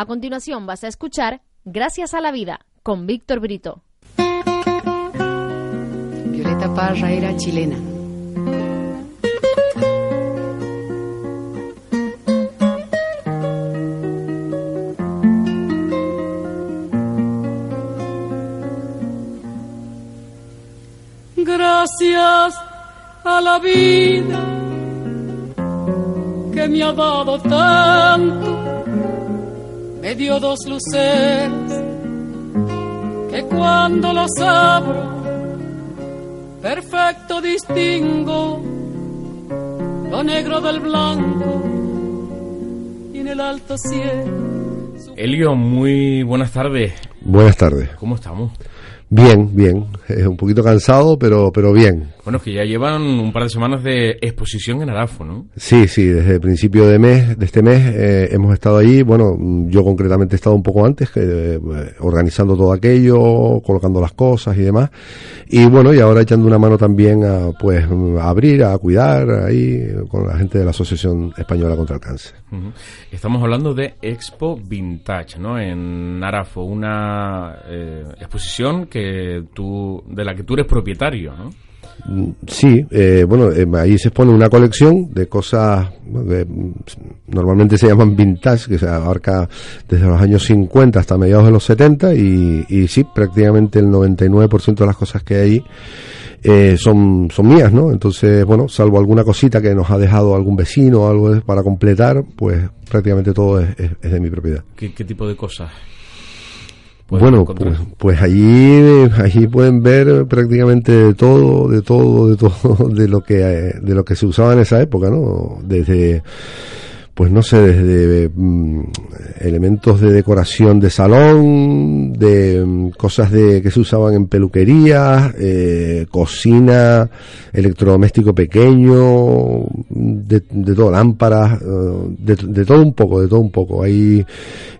A continuación vas a escuchar Gracias a la vida con Víctor Brito. Violeta Parra era chilena. Gracias a la vida que me ha dado tanto, me dio dos luceres que cuando los abro, perfecto distingo lo negro del blanco y en el alto cielo. Elio, muy buenas tardes. Buenas tardes. ¿Cómo estamos? Bien, bien. Un poquito cansado, pero, pero bien. Bueno, es que ya llevan un par de semanas de exposición en Arafo, ¿no? Sí, sí, desde el principio de mes, de este mes, eh, hemos estado ahí. Bueno, yo concretamente he estado un poco antes, eh, organizando todo aquello, colocando las cosas y demás. Y bueno, y ahora echando una mano también a, pues, a abrir, a cuidar ahí con la gente de la Asociación Española contra el Cáncer. Estamos hablando de Expo Vintage, ¿no? En Arafo, una eh, exposición que tú, de la que tú eres propietario, ¿no? Sí, eh, bueno, eh, ahí se expone una colección de cosas que normalmente se llaman vintage, que se abarca desde los años 50 hasta mediados de los 70 y, sí, prácticamente el 99% de las cosas que hay ahí eh, son, son mías, ¿no? Entonces, bueno, salvo alguna cosita que nos ha dejado algún vecino o algo para completar, pues prácticamente todo es, de mi propiedad. ¿Qué, qué tipo de cosas? Bueno, encontrar? pues, pues allí, allí pueden ver prácticamente de todo, de todo, de todo, de lo que, eh, de lo que se usaba en esa época, ¿no? Desde, pues no sé, desde mm, elementos de decoración de salón, de mm, cosas de que se usaban en peluquería, eh, cocina, electrodoméstico pequeño, de, de todo, lámparas, eh, de, de todo un poco, de todo un poco. Ahí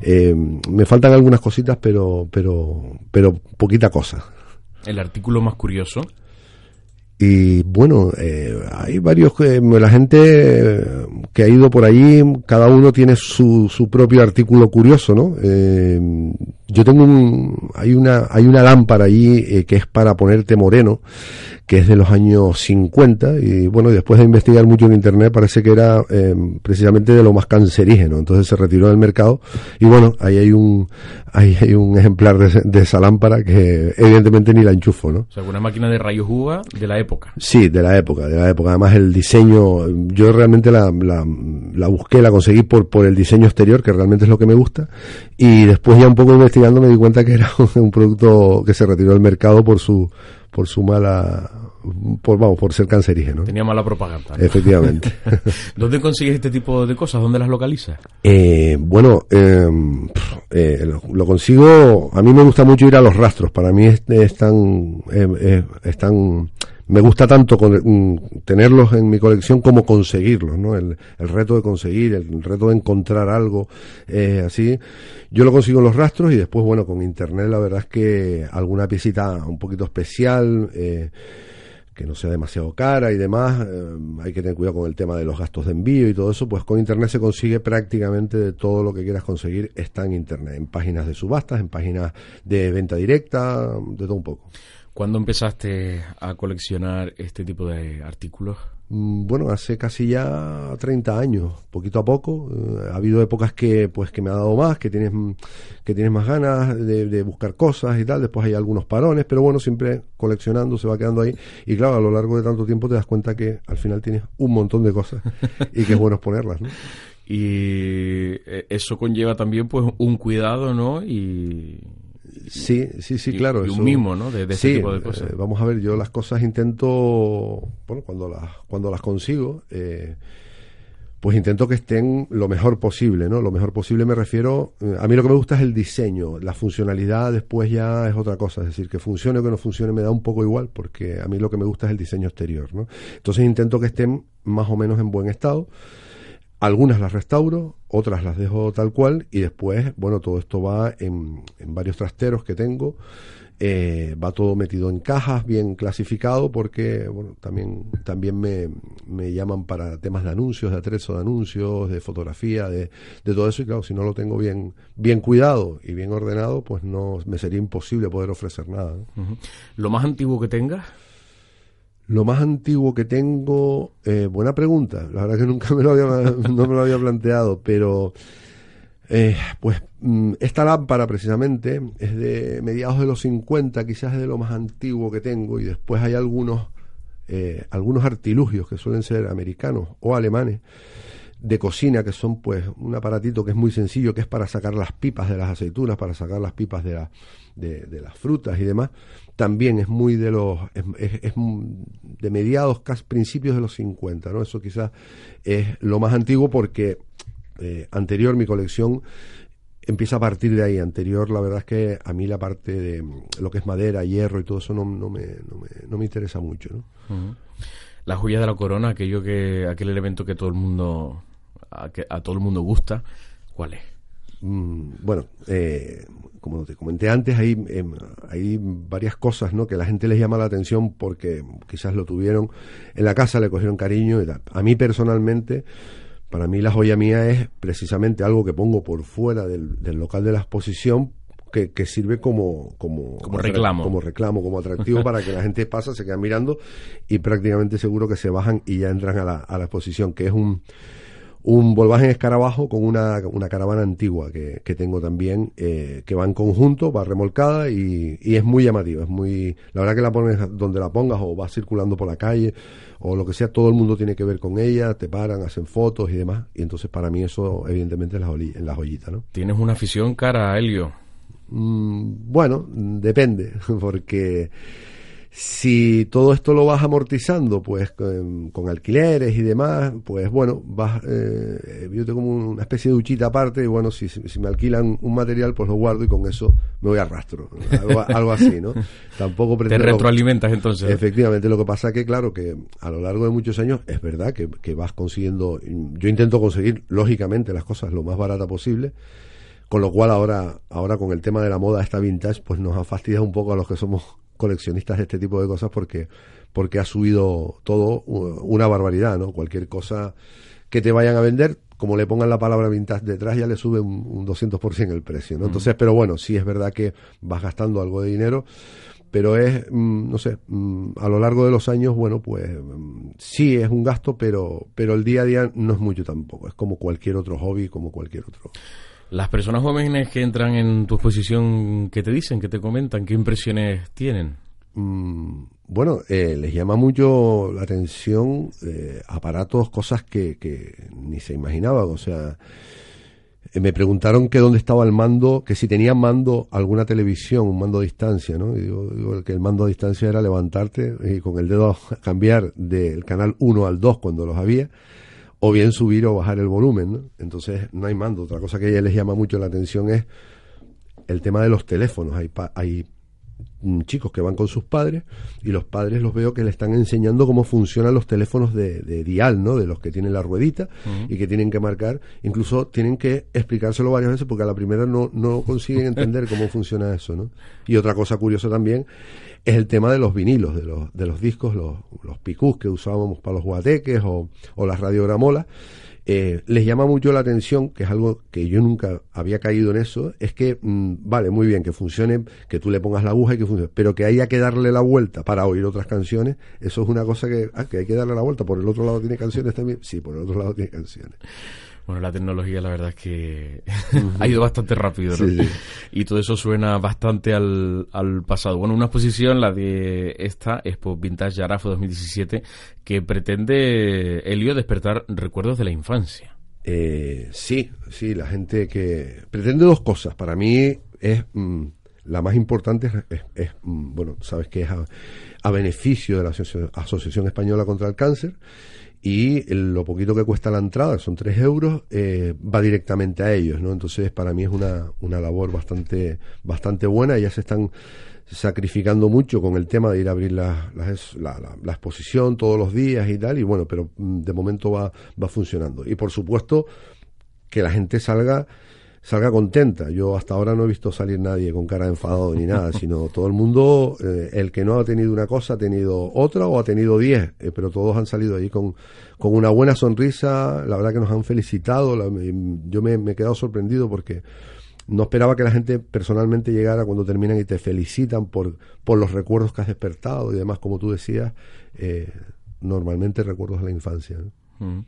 eh, me faltan algunas cositas, pero, pero, pero poquita cosa. El artículo más curioso. Y bueno, eh, hay varios que la gente eh, que ha ido por allí, cada uno tiene su, su propio artículo curioso, ¿no? Eh, yo tengo un, hay una, hay una lámpara allí eh, que es para ponerte moreno, que es de los años 50 y bueno, después de investigar mucho en internet parece que era eh, precisamente de lo más cancerígeno, entonces se retiró del mercado y bueno, ahí hay un, ahí hay un ejemplar de, de esa lámpara que evidentemente ni la enchufo, ¿no? O sea, una máquina de rayos uva de la época. Sí, de la época, de la época. Además el diseño, yo realmente la, la, la busqué, la conseguí por, por el diseño exterior, que realmente es lo que me gusta, y después ya un poco investigando me di cuenta que era un producto que se retiró del mercado por su, por su mala, por, vamos, por ser cancerígeno. Tenía mala propaganda. ¿no? Efectivamente. ¿Dónde consigues este tipo de cosas? ¿Dónde las localizas? Eh, bueno, eh, pf, eh, lo, lo consigo. A mí me gusta mucho ir a los rastros. Para mí es, es tan, eh, eh, es tan- me gusta tanto con- mm, tenerlos en mi colección como conseguirlos, ¿no? El, el reto de conseguir, el reto de encontrar algo eh, así. Yo lo consigo en los rastros y después, bueno, con internet la verdad es que alguna piecita un poquito especial. Eh, que no sea demasiado cara y demás, eh, hay que tener cuidado con el tema de los gastos de envío y todo eso, pues con internet se consigue prácticamente de todo lo que quieras conseguir está en internet, en páginas de subastas, en páginas de venta directa, de todo un poco. ¿Cuándo empezaste a coleccionar este tipo de artículos? Mm, Bueno, hace casi ya 30 años, poquito a poco. eh, ha habido épocas que, pues, que me ha dado más, que tienes, que tienes más ganas de, de buscar cosas y tal. Después hay algunos parones, pero bueno, siempre coleccionando se va quedando ahí. Y claro, a lo largo de tanto tiempo te das cuenta que al final tienes un montón de cosas y que es bueno exponerlas, ¿no? Y eh, eso conlleva también pues un cuidado, ¿no? Y, Sí, sí, sí, y- claro. y un eso- mimo, ¿no? De- de ese Sí, tipo de cosas. eh, vamos a ver, yo las cosas intento, bueno, cuando las, cuando las consigo, eh, pues intento que estén lo mejor posible, ¿no? Lo mejor posible me refiero, eh, a mí lo que me gusta es el diseño, la funcionalidad después ya es otra cosa, es decir, que funcione o que no funcione me da un poco igual, porque a mí lo que me gusta es el diseño exterior, ¿no? Entonces intento que estén más o menos en buen estado. Algunas las restauro, otras las dejo tal cual y después, bueno, todo esto va en, en varios trasteros que tengo eh, va todo metido en cajas, bien clasificado, porque bueno, también, también me, me llaman para temas de anuncios, de atrezo de anuncios, de fotografía, de, de todo eso. Y claro, si no lo tengo bien, bien cuidado y bien ordenado, pues no me sería imposible poder ofrecer nada. ¿Lo más antiguo que tengas? Lo más antiguo que tengo, eh, buena pregunta. La verdad que nunca me lo había, no me lo había planteado, pero eh, pues mm, esta lámpara precisamente es de mediados de los 50, quizás es de lo más antiguo que tengo y después hay algunos, eh, algunos artilugios que suelen ser americanos o alemanes de cocina que son pues un aparatito que es muy sencillo que es para sacar las pipas de las aceitunas para sacar las pipas de, de, las frutas y demás también es muy de los es, de mediados casi principios de los 50 no eso quizás es lo más antiguo porque eh, anterior, mi colección empieza a partir de ahí. Anterior, la verdad es que a mí la parte de mm, lo que es madera, hierro y todo eso no, no, me, no, me, no me interesa mucho. ¿no? La joya de la corona, aquello que, aquel elemento que todo el mundo, a, que a todo el mundo gusta, ¿cuál es? Mm, bueno, eh, como te comenté antes, hay, em, hay varias cosas ¿no? que la gente les llama la atención porque quizás lo tuvieron en la casa, le cogieron cariño y tal. A mí personalmente para mí la joya mía es precisamente algo que pongo por fuera del, local de la exposición que, sirve como, como, reclamo. Como reclamo, como atractivo para que la gente pasa, se queda mirando y prácticamente seguro que se bajan y ya entran a la, a la exposición, que es un, un Volkswagen Escarabajo con una, una caravana antigua que, que tengo también, eh, que va en conjunto, va remolcada y, y, es muy llamativa. Es muy, la verdad que la pones donde la pongas o vas circulando por la calle o lo que sea, todo el mundo tiene que ver con ella, te paran, hacen fotos y demás. Y entonces para mí eso evidentemente es la, la joyita, ¿no? ¿Tienes una afición cara a Helio? Mm, bueno, depende, porque si todo esto lo vas amortizando, pues con, alquileres y demás, pues bueno, vas, eh, yo tengo como una especie de duchita aparte y bueno, si, si, me alquilan un material, pues lo guardo y con eso me voy a rastro, algo, así, ¿no? Tampoco pretendo... Te retroalimentas entonces. Efectivamente, lo que pasa que claro, que a lo largo de muchos años es verdad que, que vas consiguiendo, yo intento conseguir lógicamente las cosas lo más barata posible, con lo cual ahora, ahora con el tema de la moda esta vintage, pues nos ha fastidiado un poco a los que somos coleccionistas de este tipo de cosas porque, porque ha subido todo una barbaridad, ¿no? Cualquier cosa que te vayan a vender, como le pongan la palabra vintage detrás, ya le sube un, un 200% el precio, ¿no? Entonces, pero bueno, sí es verdad que vas gastando algo de dinero, pero es, mm, no sé, mm, a lo largo de los años, bueno, pues mm, sí es un gasto, pero, pero el día a día no es mucho tampoco, es como cualquier otro hobby, como cualquier otro. Las personas jóvenes que entran en tu exposición, ¿qué te dicen? ¿Qué te comentan? ¿Qué impresiones tienen? Mm, bueno, eh, les llama mucho la atención eh, aparatos, cosas que, que, ni se imaginaban. O sea, eh, me preguntaron que dónde estaba el mando, que si tenía mando alguna televisión, un mando a distancia, ¿no? Y digo, digo, que el mando a distancia era levantarte y con el dedo cambiar del canal 1 al 2 cuando los había o bien subir o bajar el volumen. ¿no? Entonces no hay mando. Otra cosa que a ella les llama mucho la atención es el tema de los teléfonos. Hay, hay mm, chicos que van con sus padres y los padres los veo que le están enseñando cómo funcionan los teléfonos de, dial, ¿no? De los que tienen la ruedita y que tienen que marcar. Incluso tienen que explicárselo varias veces porque a la primera no, no consiguen entender cómo funciona eso, ¿no? Y otra cosa curiosa también es el tema de los vinilos, de los, de los discos, los, los picús que usábamos para los guateques o, o las radiogramolas. Eh, les llama mucho la atención, que es algo que yo nunca había caído en eso, es que, mm, vale, muy bien, que funcione, que tú le pongas la aguja y que funcione, pero que haya que darle la vuelta para oír otras canciones, eso es una cosa que, ah, que hay que darle la vuelta, por el otro lado tiene canciones también, sí, por el otro lado tiene canciones. Bueno, la tecnología la verdad es que ha ido bastante rápido, ¿no? Y todo eso suena bastante al, al, pasado. Bueno, una exposición, la de esta, Expo Vintage Yarafo 2017, que pretende, Elio, despertar recuerdos de la infancia. Eh, sí, sí, la gente que pretende dos cosas. Para mí es... Mm, la más importante es, mm, bueno, sabes que es a, beneficio de la Asociación Española contra el Cáncer y lo poquito que cuesta la entrada, son 3 euros, eh, va directamente a ellos, ¿no? Entonces, para mí es una, una labor bastante, bastante buena. Ellas se están sacrificando mucho con el tema de ir a abrir la, la, exposición todos los días y tal, y bueno, pero mm, de momento va, va funcionando. Y por supuesto, que la gente salga salga contenta. Yo hasta ahora no he visto salir nadie con cara de enfadado ni nada, sino todo el mundo, eh, el que no ha tenido una cosa ha tenido otra o ha tenido diez, eh, pero todos han salido ahí con, con una buena sonrisa, la verdad que nos han felicitado, yo me, he quedado sorprendido porque no esperaba que la gente personalmente llegara cuando terminan y te felicitan por, por los recuerdos que has despertado y demás, como tú decías, eh, normalmente recuerdos de la infancia. Mm.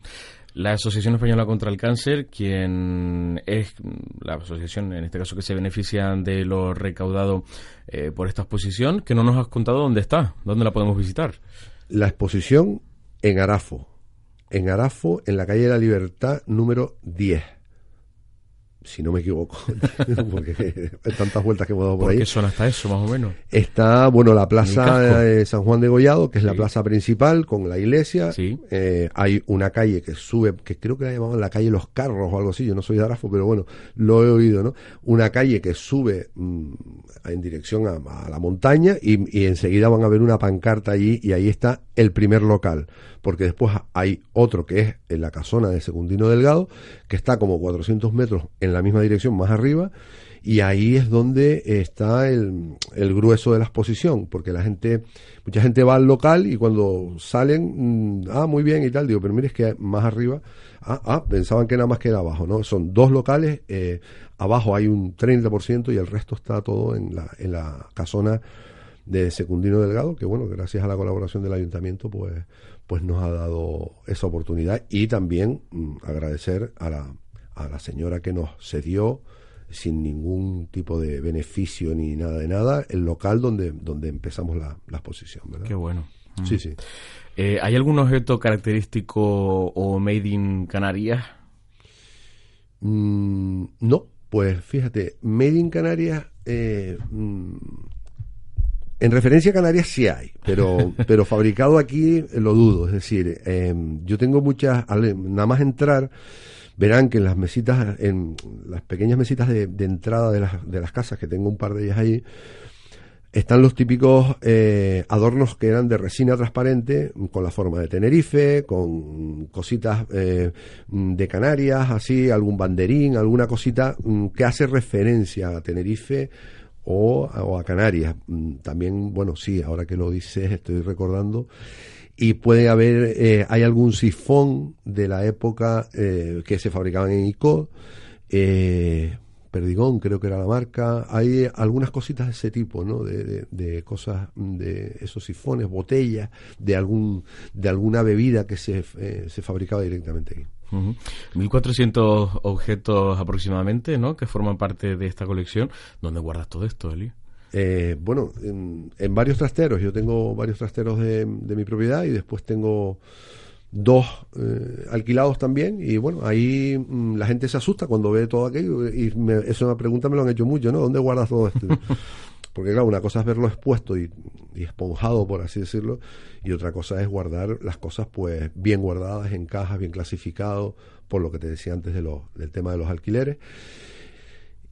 La Asociación Española contra el Cáncer, quien es la asociación, en este caso, que se beneficia de lo recaudado eh, por esta exposición, que no nos has contado dónde está, dónde la podemos visitar. La exposición en Arafo, en Arafo, en la calle de la Libertad número 10 si no me equivoco, porque hay tantas vueltas que hemos dado por, ahí. ¿Qué zona está eso, más o menos? Está, bueno, la plaza de San Juan de Gollado, que es la plaza principal, con la iglesia. Sí. Eh, hay una calle que sube, que creo que la llamaban la calle Los Carros o algo así, yo no soy de Arafo, pero bueno, lo he oído, ¿no? Una calle que sube mm, en dirección a, la montaña y, y enseguida van a ver una pancarta allí y ahí está el primer local porque después hay otro que es en la casona de Secundino Delgado, que está como 400 metros en la misma dirección más arriba, y ahí es donde está el, grueso de la exposición, porque la gente, mucha gente va al local y cuando salen, mm, ah, muy bien y tal, digo, pero mire, es que más arriba, ah, ah, pensaban que nada más queda abajo, ¿no? Son dos locales, eh, abajo hay un 30% y el resto está todo en la, en la casona de Secundino Delgado, que bueno, gracias a la colaboración del ayuntamiento, pues pues nos ha dado esa oportunidad y también mm, agradecer a la, a la señora que nos cedió sin ningún tipo de beneficio ni nada de nada el local donde, donde empezamos la, exposición. ¿verdad? Qué bueno. Sí, sí. Eh, ¿Hay algún objeto característico o made in Canarias? Mm, no, pues fíjate, made in Canarias eh, mm, en referencia a Canarias sí hay, pero, pero fabricado aquí lo dudo. Es decir, em, yo tengo muchas, nada más entrar, verán que en las mesitas, en las pequeñas mesitas de, entrada de las, de las casas, que tengo un par de ellas ahí, están los típicos eh, adornos que eran de resina transparente, con la forma de Tenerife, con cositas eh, de Canarias, así, algún banderín, alguna cosita mm, que hace referencia a Tenerife o, a Canarias. Mm, también, bueno, sí, ahora que lo dices, estoy recordando. Y puede haber, eh, hay algún sifón de la época eh, que se fabricaban en ICO, eh, Perdigón creo que era la marca, hay algunas cositas de ese tipo, ¿no? De, de, cosas, de esos sifones, botellas, de algún, de alguna bebida que se, se fabricaba directamente aquí. 1.400 objetos aproximadamente, ¿no? Que forman parte de esta colección. ¿Dónde guardas todo esto, Eli? Eh, bueno, en, varios trasteros. Yo tengo varios trasteros de, mi propiedad y después tengo dos eh, alquilados también. Y bueno, ahí mm, la gente se asusta cuando ve todo aquello. Y me, eso una pregunta me lo han hecho mucho, ¿no? ¿Dónde guardas todo esto? Porque claro, una cosa es verlo expuesto y, esponjado, por así decirlo, y otra cosa es guardar las cosas pues bien guardadas en cajas, bien clasificado, por lo que te decía antes de lo, del tema de los alquileres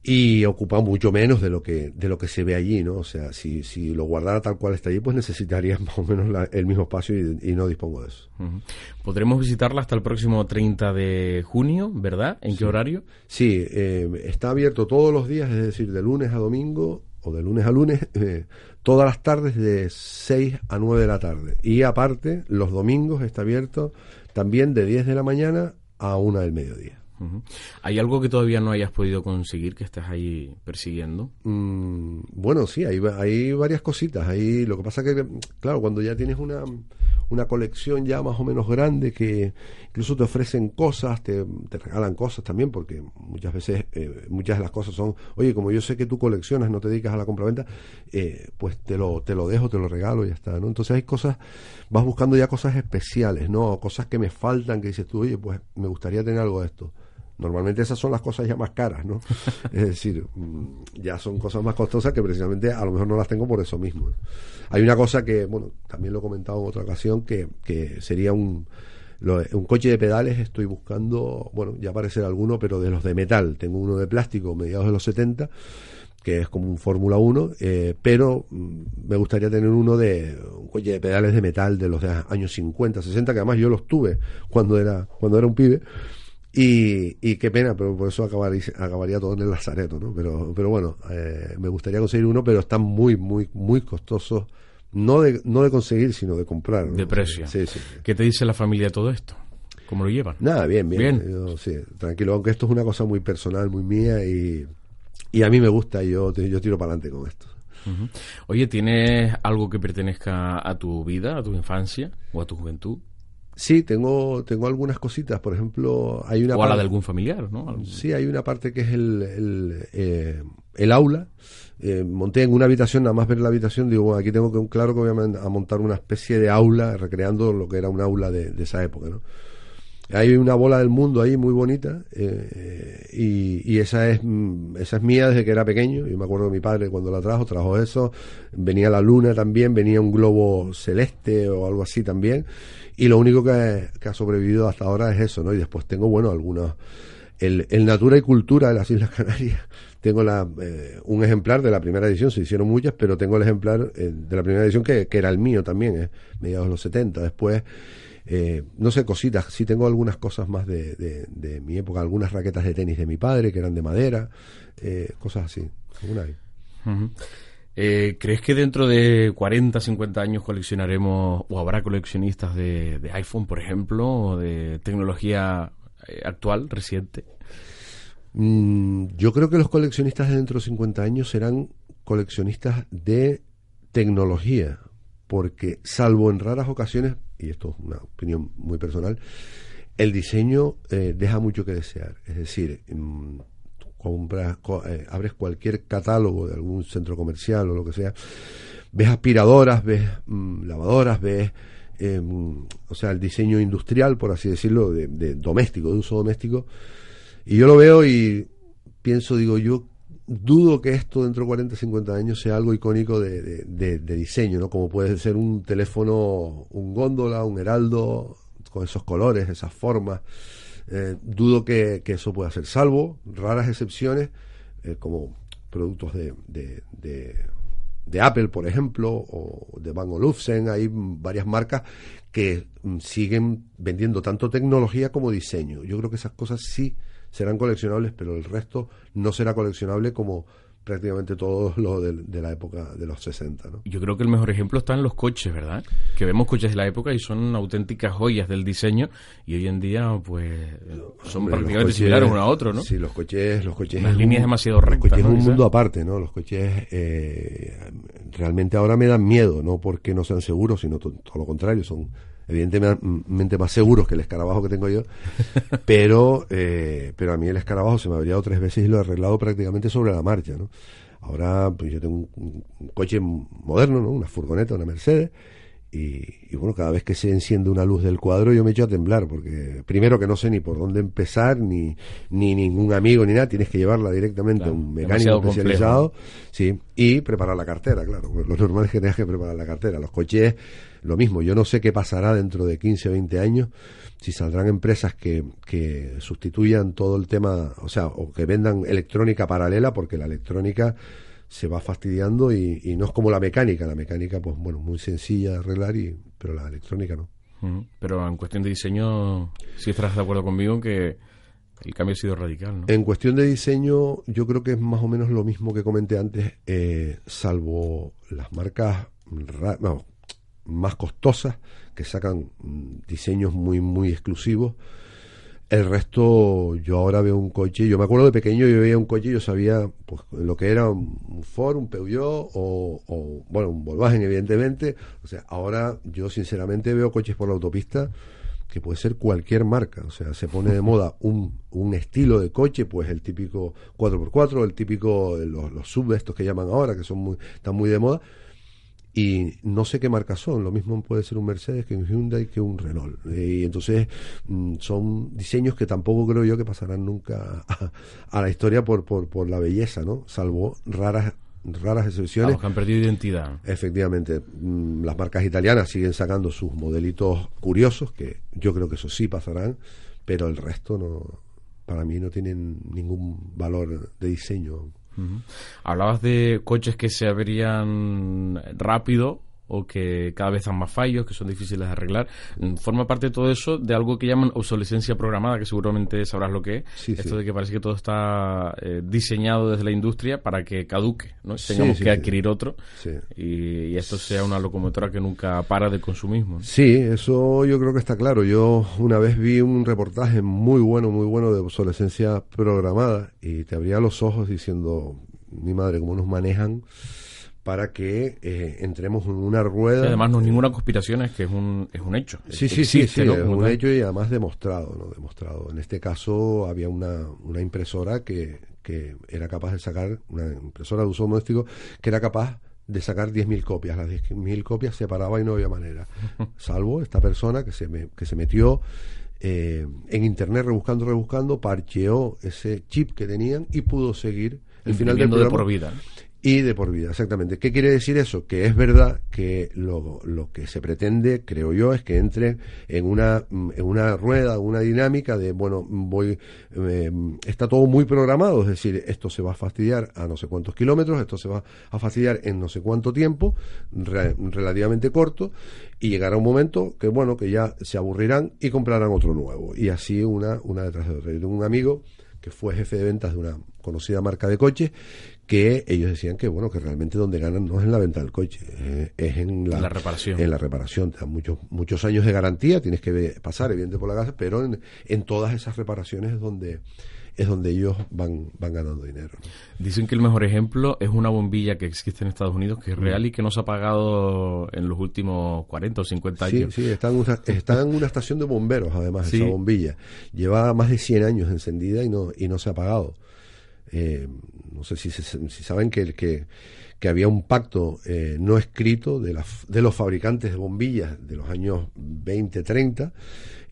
y ocupa mucho menos de lo que de lo que se ve allí, ¿no? O sea, si, si lo guardara tal cual está allí, pues necesitaría más o menos el mismo espacio y, no dispongo de eso. Podremos visitarla hasta el próximo 30 de junio, ¿verdad? ¿En qué horario? Sí, eh, está abierto todos los días, es decir, de lunes a domingo o de lunes a lunes, eh, todas las tardes de 6 a 9 de la tarde. Y aparte, los domingos está abierto también de 10 de la mañana a 1 del mediodía. ¿Hay algo que todavía no hayas podido conseguir que estés ahí persiguiendo? Mm, bueno, sí, hay, varias cositas. Ahí, lo que pasa que, claro, cuando ya tienes una, una colección ya más o menos grande que incluso te ofrecen cosas, te, regalan cosas también, porque muchas veces, eh, muchas de las cosas son, oye, como yo sé que tú coleccionas, no te dedicas a la compraventa, eh, pues te lo, te lo dejo, te lo regalo y ya está, ¿no? Entonces hay cosas, vas buscando ya cosas especiales, ¿no? Cosas que me faltan, que dices tú, oye, pues me gustaría tener algo de esto. Normalmente esas son las cosas ya más caras, ¿no? es decir, mm, ya son cosas más costosas que precisamente a lo mejor no las tengo por eso mismo. Hay una cosa que, bueno, también lo he comentado en otra ocasión, que, que sería un un coche de pedales estoy buscando, bueno, ya aparecerá alguno, pero de los de metal. Tengo uno de plástico mediados de los 70 que es como un Fórmula 1, eh, pero mm, me gustaría tener uno de un coche de pedales de metal de los de años 50, 60, que además yo los tuve cuando era cuando era un pibe. Y, y qué pena, pero por eso acabaría, acabaría todo en el lazareto, ¿no? Pero, pero bueno, eh, me gustaría conseguir uno, pero están muy, muy, muy costosos. No de, no de conseguir, sino de comprar. De precio. Sí, sí. ¿Qué te dice la familia de todo esto? ¿Cómo lo llevan? Nada, bien, bien. sí, tranquilo, aunque esto es una cosa muy personal, muy mía y y a mí me gusta, yo, yo tiro para adelante con esto. Oye, ¿tienes algo que pertenezca a tu vida, a tu infancia o a tu juventud? Sí, tengo, tengo algunas cositas. Por ejemplo, hay una. O a la de algún familiar, ¿no? Sí, hay una parte que es el, el, eh, el aula. Eh, monté en una habitación, nada más ver la habitación, digo, bueno, aquí tengo que, claro que voy a, montar una especie de aula, recreando lo que era un aula de, de esa época, ¿no? Hay una bola del mundo ahí muy bonita eh, y, esa es mm, esa es mía desde que era pequeño. Yo me acuerdo de mi padre cuando la trajo, trajo eso. Venía la luna también, venía un globo celeste o algo así también. Y lo único que, ha sobrevivido hasta ahora es eso, ¿no? Y después tengo, bueno, algunos... El, el Natura y Cultura de las Islas Canarias. Tengo la, eh, un ejemplar de la primera edición, se hicieron muchas, pero tengo el ejemplar eh, de la primera edición que, que era el mío también, eh, mediados de los 70. Después eh, no sé, cositas, sí tengo algunas cosas más de, de, mi época, algunas raquetas de tenis de mi padre que eran de madera, eh, cosas así. Eh, ¿Crees que dentro de 40, 50 años coleccionaremos o habrá coleccionistas de, iPhone, por ejemplo, o de tecnología actual, reciente? Mm, yo creo que los coleccionistas de dentro de 50 años serán coleccionistas de tecnología, porque salvo en raras ocasiones, y esto es una opinión muy personal, el diseño eh, deja mucho que desear. Es decir, mm, compras, eh, abres cualquier catálogo de algún centro comercial o lo que sea, ves aspiradoras, ves mm, lavadoras, ves, em, o sea, el diseño industrial, por así decirlo, de, de doméstico, de uso doméstico, y yo lo veo y pienso, digo, yo dudo que esto dentro de 40, 50 años sea algo icónico de, diseño, ¿no? Como puede ser un teléfono, un góndola, un heraldo, con esos colores, esas formas. Eh, dudo que, eso pueda ser, salvo raras excepciones, eh, como productos de, de, Apple, por ejemplo, o de Bang Olufsen, hay varias marcas que mm, siguen vendiendo tanto tecnología como diseño. Yo creo que esas cosas sí serán coleccionables, pero el resto no será coleccionable como prácticamente todos los de, la época de los 60. ¿no? Yo creo que el mejor ejemplo está en los coches, ¿verdad? Que vemos coches de la época y son auténticas joyas del diseño y hoy en día pues son prácticamente similares uno a otro, ¿no? Sí, los coches... Los coches Las líneas demasiado rectas. Los coches es un mundo aparte, ¿no? Los coches eh, realmente ahora me dan miedo, no porque no sean seguros, sino todo lo contrario, son evidentemente más seguros que el escarabajo que tengo yo, pero, eh, pero a mí el escarabajo se me habría dado tres veces y lo he arreglado prácticamente sobre la marcha, ¿no? Ahora, pues yo tengo un, coche moderno, ¿no? Una furgoneta, una Mercedes, y, bueno, cada vez que se enciende una luz del cuadro yo me echo a temblar, porque primero que no sé ni por dónde empezar, ni, ni ningún amigo, ni nada, tienes que llevarla directamente a un mecánico especializado, sí, y preparar la cartera, claro, pues lo normal es que tengas que preparar la cartera. Los coches, lo mismo, yo no sé qué pasará dentro de 15 o 20 años, si saldrán empresas que, que sustituyan todo el tema, o sea, o que vendan electrónica paralela, porque la electrónica se va fastidiando y, no es como la mecánica. La mecánica, pues bueno, muy sencilla de arreglar, y, pero la electrónica no. Pero en cuestión de diseño, si estarás de acuerdo conmigo que el cambio ha sido radical, ¿no? En cuestión de diseño, yo creo que es más o menos lo mismo que comenté antes, eh, salvo las marcas más costosas que sacan mm, diseños muy, muy exclusivos el resto, yo ahora veo un coche, yo me acuerdo de pequeño, yo veía un coche yo sabía pues, lo que era un Ford, un Peugeot o, bueno, un Volkswagen evidentemente. O sea, ahora yo sinceramente veo coches por la autopista que puede ser cualquier marca. O sea, se pone de moda un, un estilo de coche, pues el típico 4x4, el típico, los, los sub estos que llaman ahora, que son muy, están muy de moda y no sé qué marcas son, lo mismo puede ser un Mercedes que un Hyundai que un Renault. Y entonces mm, son diseños que tampoco creo yo que pasarán nunca a, la historia por, por, por, la belleza, ¿no? Salvo raras raras excepciones. que han perdido identidad. Efectivamente, mm, las marcas italianas siguen sacando sus modelitos curiosos, que yo creo que eso sí pasarán, pero el resto no, para mí no tienen ningún valor de diseño. Hablabas de coches que se averían rápido o que cada vez están más fallos, que son difíciles de arreglar. Mm, forma parte de todo eso de algo que llaman obsolescencia programada, que seguramente sabrás lo que es. Esto de que parece que todo está eh, diseñado desde la industria para que caduque, ¿no? Tengamos que adquirir otro y, esto sea una locomotora que nunca para de consumismo. Sí, eso yo creo que está claro. Yo una vez vi un reportaje muy bueno, muy bueno de obsolescencia programada y te abría los ojos diciendo, mi madre, cómo nos manejan para que eh, entremos en una rueda. además, no es ninguna conspiración, es que es un, es un hecho. Sí, sí, sí, sí, es un hecho y además demostrado, ¿no? Demostrado. En este caso había una, una impresora que, que era capaz de sacar, una impresora de uso doméstico, que era capaz de sacar 10.000 copias. Las 10.000 copias se paraba y no había manera. Salvo esta persona que se, me, que se metió eh, en internet rebuscando, rebuscando, parcheó ese chip que tenían y pudo seguir el final del programa. De por vida. Y de por vida, exactamente. ¿Qué quiere decir eso? Que es verdad que lo, lo que se pretende, creo yo, es que entre en una, en una rueda, una dinámica de, bueno, voy, eh, está todo muy programado, es decir, esto se va a fastidiar a no sé cuántos kilómetros, esto se va a fastidiar en no sé cuánto tiempo, relativamente corto, y llegará un momento que, bueno, que ya se aburrirán y comprarán otro nuevo. Y así una, una detrás de otra. Yo tengo un amigo que fue jefe de ventas de una conocida marca de coches que ellos decían que bueno que realmente donde ganan no es en la venta del coche eh, es en la, reparación. en la reparación. Muchos muchos años de garantía tienes que pasar evidentemente por la casa pero en, todas esas reparaciones es donde es donde ellos van van ganando dinero dicen que el mejor ejemplo es una bombilla que existe en Estados Unidos que es real y que no se ha apagado en los últimos 40 o 50 años. sí sí está en una, está en una estación de bomberos además esa bombilla. Lleva más de 100 años encendida y no y no se ha apagado eh, no sé si, si saben que, que, que, había un pacto eh, no escrito de, la, de los fabricantes de bombillas de los años 20, 30,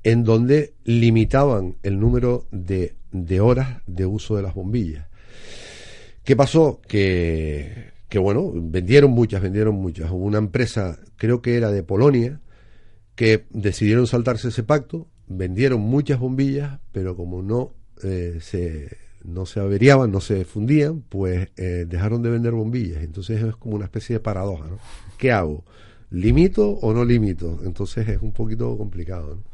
en donde limitaban el número de, de horas de uso de las bombillas. ¿Qué pasó? Que, que, bueno, vendieron muchas, vendieron muchas. Hubo una empresa, creo que era de Polonia, que decidieron saltarse ese pacto, vendieron muchas bombillas, pero como no eh, se no se averiaban, no se fundían, pues eh, dejaron de vender bombillas. Entonces es como una especie de paradoja, ¿no? ¿Qué hago? ¿Limito o no limito? Entonces es un poquito complicado, ¿no?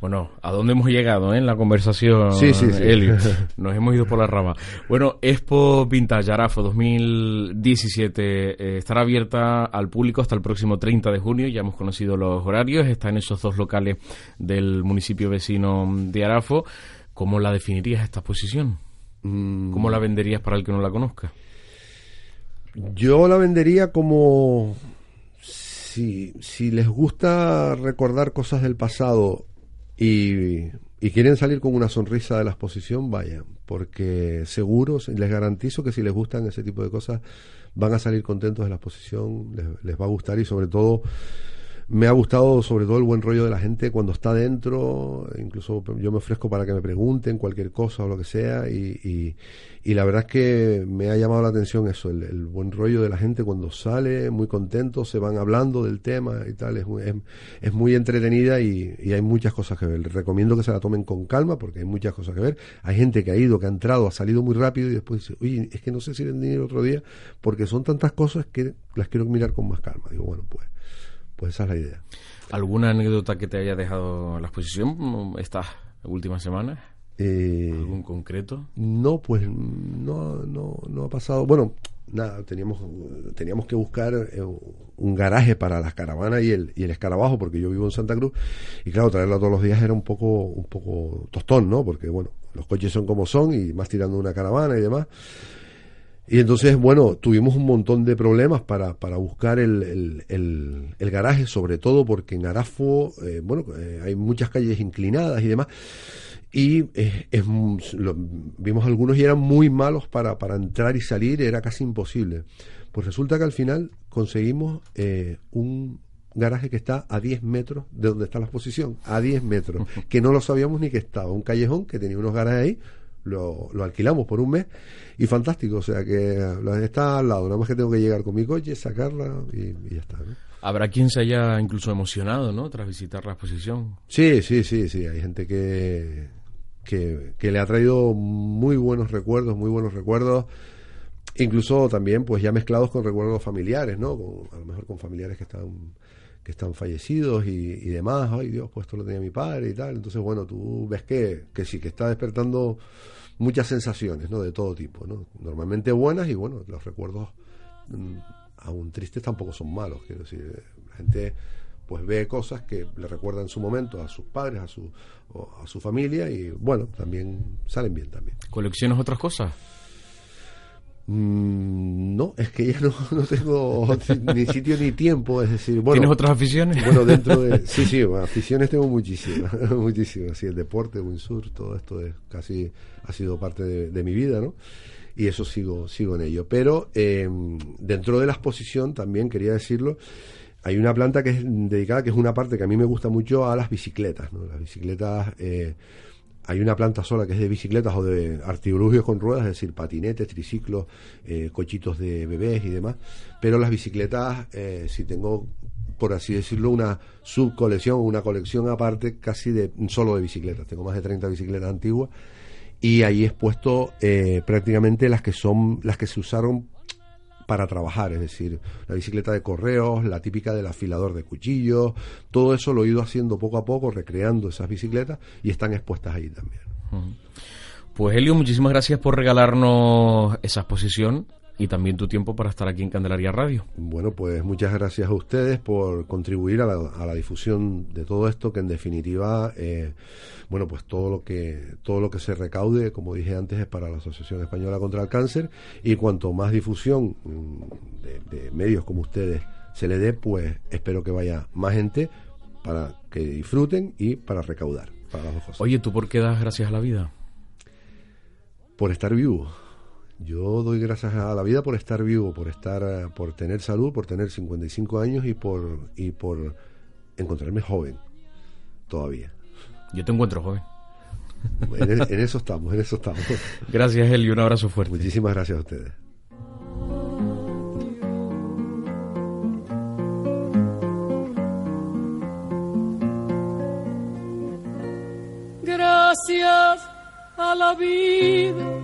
Bueno, ¿a dónde hemos llegado eh, en la conversación, sí, sí, sí. Nos hemos ido por la rama. Bueno, Expo Vintage Arafo 2017 eh, estará abierta al público hasta el próximo 30 de junio. Ya hemos conocido los horarios. Está en esos dos locales del municipio vecino de Arafo. ¿Cómo la definirías esta exposición? Mm. ¿Cómo la venderías para el que no la conozca? Yo la vendería como si, si les gusta recordar cosas del pasado y, y, quieren salir con una sonrisa de la exposición, vayan, porque seguro, les garantizo que si les gustan ese tipo de cosas, van a salir contentos de la exposición, les, les va a gustar y sobre todo me ha gustado sobre todo el buen rollo de la gente cuando está dentro, incluso yo me ofrezco para que me pregunten cualquier cosa o lo que sea y, y, la verdad es que me ha llamado la atención eso, el, buen rollo de la gente cuando sale, muy contento, se van hablando del tema y tal, es, es, es muy entretenida y, y, hay muchas cosas que ver. Les recomiendo que se la tomen con calma porque hay muchas cosas que ver. Hay gente que ha ido, que ha entrado, ha salido muy rápido y después dice, oye, es que no sé si venir otro día porque son tantas cosas que las quiero mirar con más calma. Digo, bueno, pues pues esa es la idea. ¿Alguna anécdota que te haya dejado la exposición estas últimas semanas? Eh, ¿Algún concreto? No, pues no, no, no ha pasado. Bueno, nada, teníamos, teníamos que buscar eh, un garaje para las caravanas y el, y el escarabajo, porque yo vivo en Santa Cruz, y claro, traerlo todos los días era un poco, un poco tostón, ¿no? Porque bueno, los coches son como son, y más tirando una caravana y demás. Y entonces, bueno, tuvimos un montón de problemas para, para buscar el, el, el, garaje, sobre todo porque en Arafo, eh, bueno, eh, hay muchas calles inclinadas y demás. Y eh, es, vimos algunos y eran muy malos para, para entrar y salir, era casi imposible. Pues resulta que al final conseguimos un garaje que está a 10 metros de donde está la exposición, a 10 metros, que no lo sabíamos ni que estaba, un callejón que tenía unos garajes ahí, lo, lo, alquilamos por un mes y fantástico, o sea que está al lado, nada más que tengo que llegar con mi coche, sacarla y, ya está. Habrá quien se haya incluso emocionado, ¿no? Tras visitar la exposición. Sí, sí, sí, sí, hay gente que, que, que le ha traído muy buenos recuerdos, muy buenos recuerdos incluso también pues ya mezclados con recuerdos familiares, ¿no? a lo mejor con familiares que están que están fallecidos y, demás, ay Dios, pues esto lo tenía mi padre y tal, entonces bueno, tú ves que, que sí, que está despertando muchas sensaciones, ¿no? De todo tipo, ¿no? Normalmente buenas y bueno, los recuerdos mm, aún tristes tampoco son malos, quiero decir, la gente pues ve cosas que le recuerdan su momento a sus padres, a su, a su familia y bueno, también salen bien también. ¿Coleccionas otras cosas? Mm, no, es que ya no, no tengo ni sitio ni tiempo, es decir, bueno. ¿Tienes otras aficiones? Bueno, dentro de. Sí, sí, aficiones tengo muchísimas, muchísimas. Sí, el deporte, windsurf, todo esto es casi ha sido parte de, mi vida, ¿no? Y eso sigo, sigo en ello. Pero eh, dentro de la exposición, también quería decirlo, hay una planta que es dedicada, que es una parte que a mí me gusta mucho a las bicicletas, ¿no? Las bicicletas. Eh, hay una planta sola que es de bicicletas o de artilugios con ruedas, es decir, patinetes, triciclos, eh, cochitos de bebés y demás. Pero las bicicletas, eh, si tengo, por así decirlo, una subcolección, una colección aparte casi de solo de bicicletas. Tengo más de 30 bicicletas antiguas y ahí he expuesto eh, prácticamente las que son las que se usaron para trabajar, es decir, la bicicleta de correos, la típica del afilador de cuchillos, todo eso lo he ido haciendo poco a poco, recreando esas bicicletas y están expuestas ahí también. Pues Helio, muchísimas gracias por regalarnos esa exposición y también tu tiempo para estar aquí en Candelaria Radio. Bueno, pues muchas gracias a ustedes por contribuir a la, difusión de todo esto, que en definitiva, eh, bueno, pues todo lo que todo lo que se recaude, como dije antes, es para la Asociación Española contra el Cáncer y cuanto más difusión mm, de, de medios como ustedes se le dé, pues espero que vaya más gente para que disfruten y para recaudar. Para las dos cosas. Oye, ¿tú por qué das gracias a la vida? Por estar vivo yo doy gracias a la vida por estar vivo, por estar, eh, por tener salud, por tener 55 años y por y por encontrarme joven todavía. Yo te encuentro joven. En, en eso estamos, en eso estamos. Gracias, Eli, un abrazo fuerte. Muchísimas gracias a ustedes. Gracias a la vida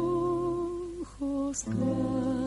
Ghost.